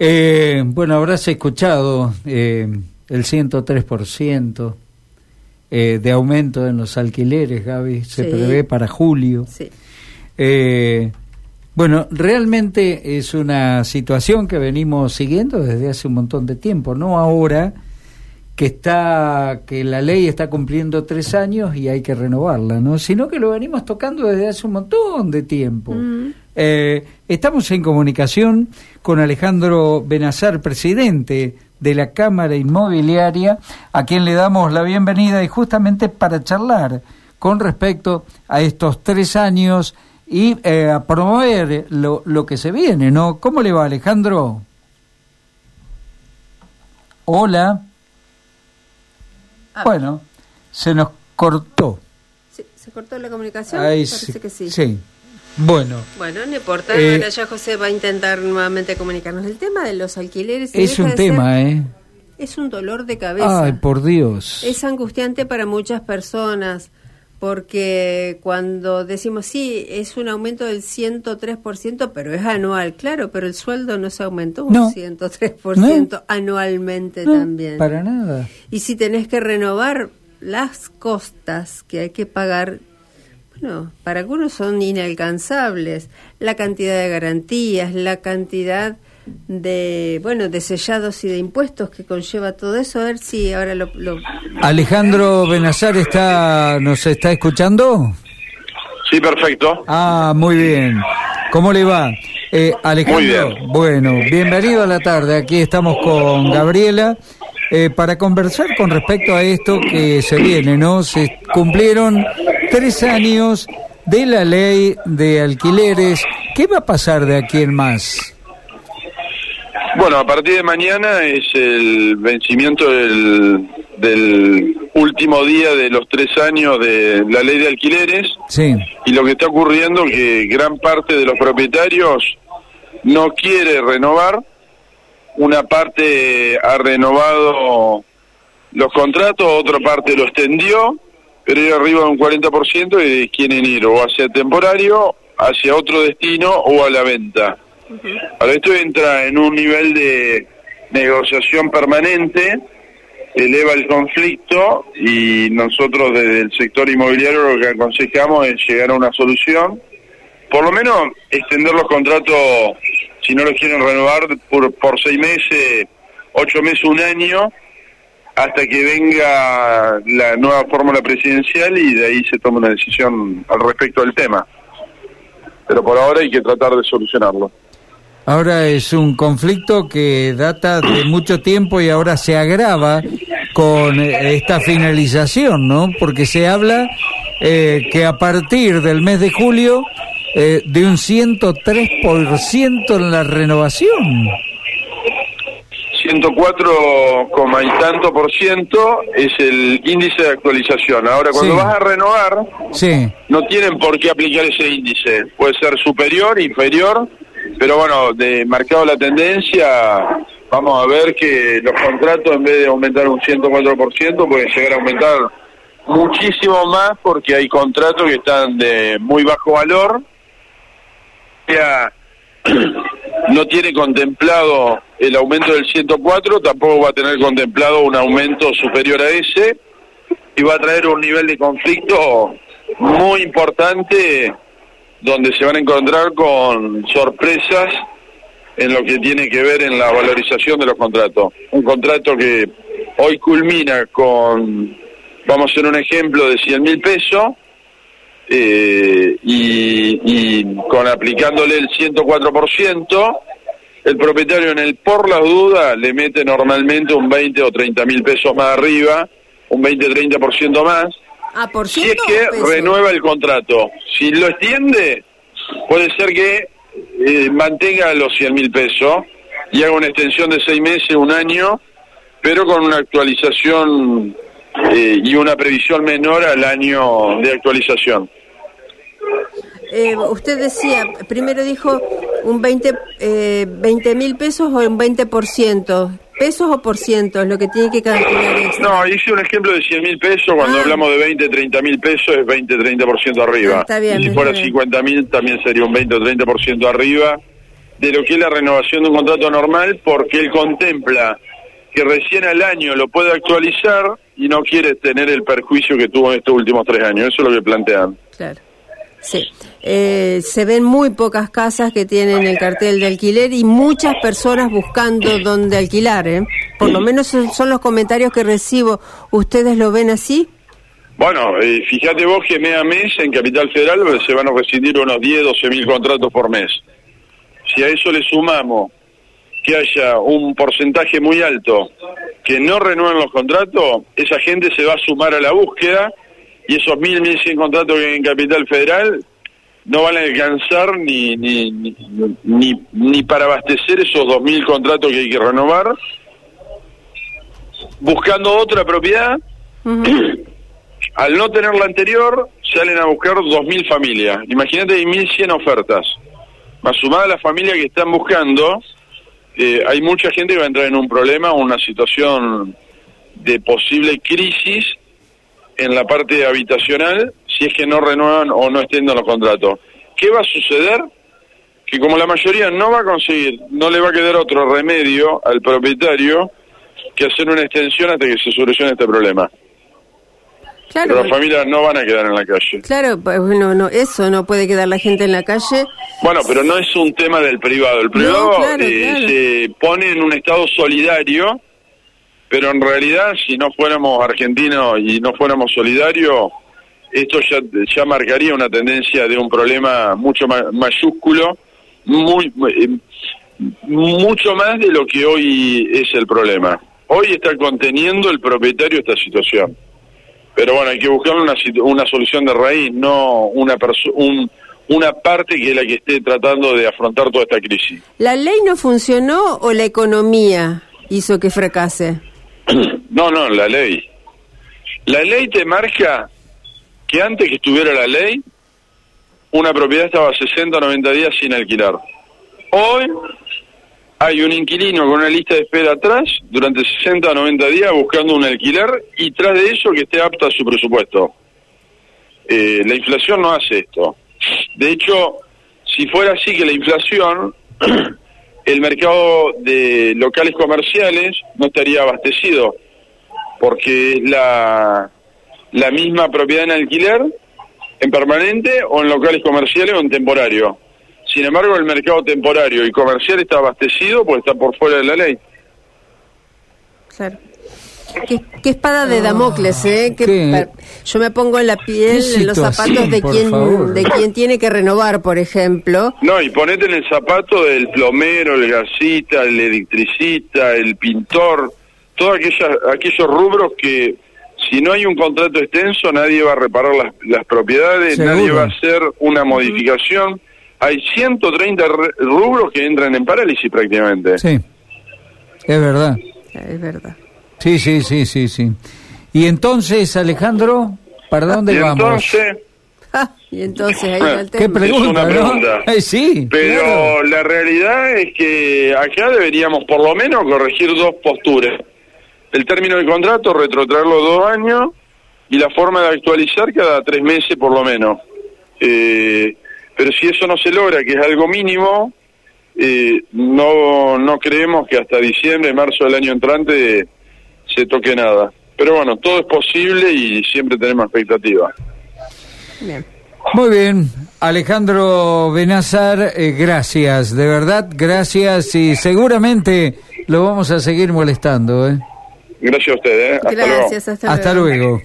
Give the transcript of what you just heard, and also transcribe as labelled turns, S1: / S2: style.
S1: Eh, bueno, habrás escuchado eh, el 103% eh, de aumento en los alquileres, Gaby, se
S2: Sí.
S1: prevé para julio.
S2: Sí.
S1: Eh, bueno, realmente es una situación que venimos siguiendo desde hace un montón de tiempo, no ahora que está que la ley está cumpliendo tres años y hay que renovarla, ¿no? Sino que lo venimos tocando desde hace un montón de tiempo.
S2: Mm.
S1: Eh, estamos en comunicación con Alejandro Benazar, presidente de la Cámara Inmobiliaria, a quien le damos la bienvenida y justamente para charlar con respecto a estos tres años y eh, a promover lo, lo que se viene, ¿no? ¿Cómo le va, Alejandro? Hola.
S2: Ah.
S1: Bueno, se nos cortó.
S2: ¿Se cortó la comunicación?
S1: Ahí
S2: Parece
S1: sí.
S2: que sí.
S1: sí. Bueno,
S2: Bueno, no importa.
S1: Eh,
S2: ya José va a intentar nuevamente comunicarnos. El tema de los alquileres
S1: es un tema,
S2: ser-
S1: ¿eh?
S2: Es un dolor de cabeza.
S1: Ay, por Dios.
S2: Es angustiante para muchas personas porque cuando decimos sí, es un aumento del 103%, pero es anual, claro, pero el sueldo no se aumentó un
S1: No.
S2: 103% anualmente
S1: No,
S2: también.
S1: Para nada.
S2: Y si tenés que renovar las costas que hay que pagar, bueno, para algunos son inalcanzables. La cantidad de garantías, la cantidad de, bueno, de sellados y de impuestos que conlleva todo eso. A ver si ahora lo... lo-
S1: Alejandro Benazar está, nos está escuchando.
S3: Sí, perfecto.
S1: Ah, muy bien. ¿Cómo le va? Eh, Alejandro,
S3: bien.
S1: bueno, bienvenido a la tarde. Aquí estamos con Gabriela eh, para conversar con respecto a esto que se viene, ¿no? Se cumplieron tres años de la ley de alquileres. ¿Qué va a pasar de aquí en más?
S3: Bueno, a partir de mañana es el vencimiento del, del último día de los tres años de la ley de alquileres
S1: Sí,
S3: y lo que está ocurriendo que gran parte de los propietarios no quiere renovar, una parte ha renovado los contratos, otra parte lo extendió, pero hay arriba de un 40% y quieren ir o hacia temporario, hacia otro destino o a la venta. Ahora esto entra en un nivel de negociación permanente, eleva el conflicto y nosotros desde el sector inmobiliario lo que aconsejamos es llegar a una solución, por lo menos extender los contratos, si no los quieren renovar, por, por seis meses, ocho meses, un año, hasta que venga la nueva fórmula presidencial y de ahí se tome una decisión al respecto del tema. Pero por ahora hay que tratar de solucionarlo.
S1: Ahora es un conflicto que data de mucho tiempo y ahora se agrava con eh, esta finalización, ¿no? Porque se habla eh, que a partir del mes de julio eh, de un 103% en la renovación.
S3: 104, coma y tanto por ciento es el índice de actualización. Ahora, cuando
S1: Sí.
S3: vas a renovar,
S1: Sí,
S3: no tienen por qué aplicar ese índice. Puede ser superior, inferior, pero bueno, de marcado la tendencia, vamos a ver que los contratos en vez de aumentar un 104%, pueden llegar a aumentar muchísimo más porque hay contratos que están de muy bajo valor. O sea, no tiene contemplado el aumento del 104, tampoco va a tener contemplado un aumento superior a ese y va a traer un nivel de conflicto muy importante donde se van a encontrar con sorpresas en lo que tiene que ver en la valorización de los contratos. Un contrato que hoy culmina con, vamos a hacer un ejemplo, de 100 mil pesos eh, y, y con aplicándole el 104%, el propietario en el por las dudas le mete normalmente un 20 o 30 mil pesos más arriba, un 20-30% más,
S2: Ah, por
S3: si es que renueva el contrato. Si lo extiende, puede ser que eh, mantenga los 100 mil pesos y haga una extensión de seis meses, un año, pero con una actualización eh, y una previsión menor al año de actualización.
S2: Eh, usted decía, primero dijo un 20 eh, mil pesos o un 20%. ¿Pesos o por ciento es lo que tiene que calcular?
S3: No, hice un ejemplo de 100 mil pesos, cuando
S2: Ah.
S3: hablamos de 20, 30 mil pesos es 20, 30% arriba.
S2: Ah, está bien,
S3: y si fuera
S2: bien.
S3: 50 mil también sería un 20 o 30% arriba. de lo que es la renovación de un contrato normal porque él contempla que recién al año lo puede actualizar y no quiere tener el perjuicio que tuvo en estos últimos tres años. Eso es lo que plantean.
S2: Claro. Sí. Eh, se ven muy pocas casas que tienen el cartel de alquiler y muchas personas buscando dónde alquilar. ¿eh? Por lo menos son, los comentarios que recibo. ¿Ustedes lo ven así?
S3: Bueno, eh, fíjate vos que mes a mes en Capital Federal se van a recibir unos 10, 12 mil contratos por mes. Si a eso le sumamos que haya un porcentaje muy alto que no renueven los contratos, esa gente se va a sumar a la búsqueda y esos mil, mil cien contratos que hay en Capital Federal no van a alcanzar ni, ni, ni, ni, para abastecer esos dos mil contratos que hay que renovar. Buscando otra propiedad, al no tener la anterior, salen a buscar dos mil familias. Imagínate, hay mil cien ofertas. Más sumada a las familias que están buscando, eh, hay mucha gente que va a entrar en un problema, una situación de posible crisis en la parte habitacional si es que no renuevan o no extienden los contratos. ¿Qué va a suceder? Que como la mayoría no va a conseguir, no le va a quedar otro remedio al propietario que hacer una extensión hasta que se solucione este problema. Claro, pero las familias no van a quedar en la calle.
S2: Claro, pues bueno, no, eso no puede quedar la gente en la calle.
S3: Bueno, pero no es un tema del privado. El privado eh, se pone en un estado solidario, pero en realidad si no fuéramos argentinos y no fuéramos solidarios, esto ya, ya marcaría una tendencia de un problema mucho más mayúsculo, muy, eh, mucho más de lo que hoy es el problema. Hoy está conteniendo el propietario esta situación. Pero bueno, hay que buscar una, una solución de raíz, no una, un, una parte que es la que esté tratando de afrontar toda esta crisis.
S2: ¿La ley no funcionó o la economía hizo que fracase?
S3: No, no, la ley. La ley te marca que antes que estuviera la ley, una propiedad estaba 60 o 90 días sin alquilar. Hoy hay un inquilino con una lista de espera atrás durante 60 o 90 días buscando un alquiler y tras de eso que esté apta a su presupuesto. Eh, la inflación no hace esto. De hecho, si fuera así que la inflación, el mercado de locales comerciales no estaría abastecido, porque la, la misma propiedad en alquiler, en permanente o en locales comerciales o en temporario. Sin embargo, el mercado temporario y comercial está abastecido porque está por fuera de la ley.
S2: Claro. ¿Qué, espada de Damocles, ¿eh? yo me pongo en la piel, en los zapatos de quien, de quien tiene que renovar, por ejemplo.
S3: No, y ponete en el zapato del plomero, el gasista, el electricista, el pintor, todos aquellos rubros que si no hay un contrato extenso, nadie va a reparar las, las propiedades, nadie va a hacer una modificación. Hay 130 rubros que entran en parálisis prácticamente.
S1: Sí, es verdad.
S2: Es verdad.
S1: Sí, sí, sí, sí, sí. Y entonces, Alejandro, ¿para dónde vamos?
S3: Entonces,
S2: y entonces ahí
S1: el tema. ¿Qué pregunta,
S3: es una pregunta.
S1: sí,
S3: Pero la realidad es que acá deberíamos por lo menos corregir dos posturas el término del contrato, retrotraerlo dos años y la forma de actualizar cada tres meses por lo menos. Eh, pero si eso no se logra, que es algo mínimo, eh, no, no creemos que hasta diciembre, marzo del año entrante se toque nada. Pero bueno, todo es posible y siempre tenemos expectativas.
S1: Muy bien, Alejandro Benazar, eh, gracias, de verdad, gracias y seguramente lo vamos a seguir molestando. ¿eh?
S3: Gracias a ustedes.
S2: ¿eh? Hasta
S1: Gracias,
S2: luego.
S1: hasta luego.